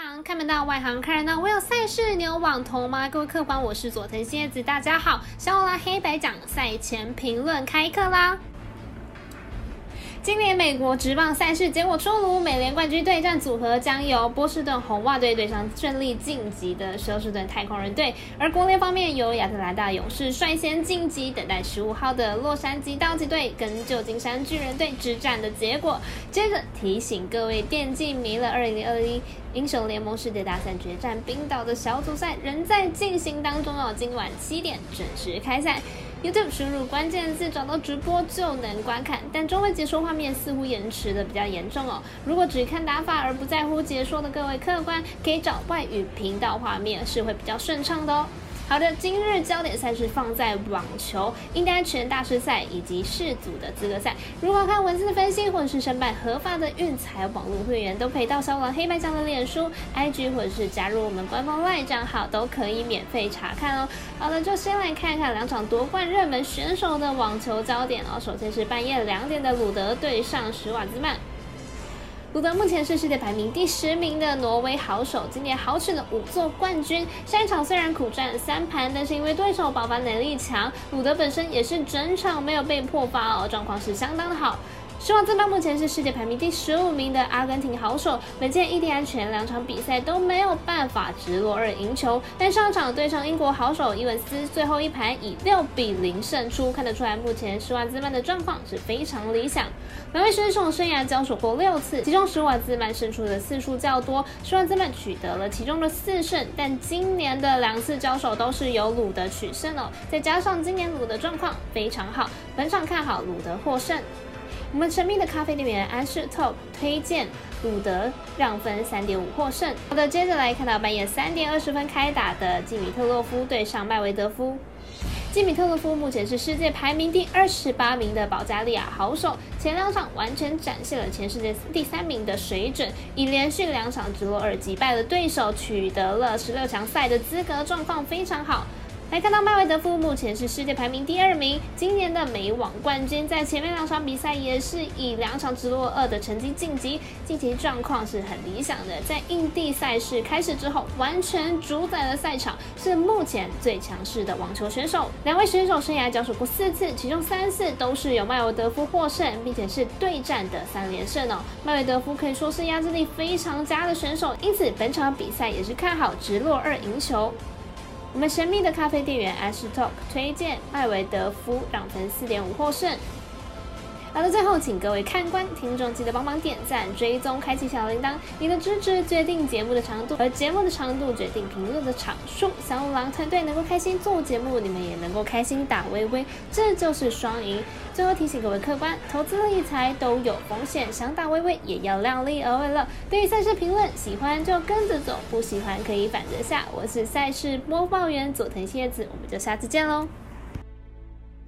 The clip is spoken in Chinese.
行看门道，外行看热闹。我有赛事，你有网投吗？各位客官，我是佐藤蝎子，大家好。小拉黑白讲赛前评论开课啦。今年美国职棒赛事结果出炉，美联冠军对战组合将由波士顿红袜队对上顺利晋级的休斯顿太空人队，而国联方面由亚特兰大勇士率先晋级，等待十五号的洛杉矶道奇队跟旧金山巨人队之战的结果。接着提醒各位电竞迷了，二零二一英雄联盟世界大赛决战冰岛的小组赛仍在进行当中哦，今晚七点准时开赛。YouTube 输入关键字找到直播就能观看，但中文解说画面似乎延迟的比较严重哦。如果只看打法而不在乎解说的各位客官，可以找外语频道画面是会比较顺畅的哦。好的，今日焦点赛事放在网球、印第安全大师赛以及世组的资格赛。如果看文字的分析或者是申办合法的运彩网络会员，都可以到小王黑白酱的脸书、IG 或者是加入我们官方外账号，都可以免费查看哦。好了，就先来看看两场夺冠热门选手的网球焦点哦。首先是半夜两点的鲁德对上史瓦兹曼。鲁德目前是世界排名第十名的挪威好手，今年豪取了五座冠军。上一场虽然苦战三盘，但是因为对手爆发能力强，鲁德本身也是整场没有被破发哦，状况是相当的好。施瓦兹曼目前是世界排名第十五名的阿根廷好手，本届印第安全两场比赛都没有办法直落二赢球，但上场对上英国好手伊文斯，最后一盘以六比零胜出，看得出来目前施瓦兹曼的状况是非常理想。两位选手生涯交手过六次，其中施瓦兹曼胜出的次数较多，施瓦兹曼取得了其中的四胜，但今年的两次交手都是由鲁德取胜哦，再加上今年鲁德状况非常好，本场看好鲁德获胜。我们神秘的咖啡店员安士特推荐鲁德让分三点五获胜。好的，接着来看到半夜三点二十分开打的基米特洛夫对上麦维德夫。基米特洛夫目前是世界排名第二十八名的保加利亚好手，前两场完全展现了前世界第三名的水准，以连续两场直落二击败了对手，取得了十六强赛的资格，状况非常好。来看到麦维德夫目前是世界排名第二名，今年的美网冠军，在前面两场比赛也是以两场直落二的成绩晋级，晋级状况是很理想的。在印地赛事开始之后，完全主宰了赛场，是目前最强势的网球选手。两位选手生涯交手过四次，其中三次都是由麦维德夫获胜，并且是对战的三连胜哦。麦维德夫可以说是压制力非常佳的选手，因此本场比赛也是看好直落二赢球。我们神秘的咖啡店员 Ash Talk 推荐艾维德夫让分四点五获胜。好了，最后请各位看官、听众记得帮忙点赞、追踪、开启小铃铛。你的支持决定节目的长度，而节目的长度决定评论的场数。小五郎团队能够开心做节目，你们也能够开心打微微，这就是双赢。最后提醒各位客官，投资理财都有风险，想打微微也要量力而为了。对于赛事评论，喜欢就跟着走，不喜欢可以反着下。我是赛事播报员佐藤蝎子，我们就下次见喽。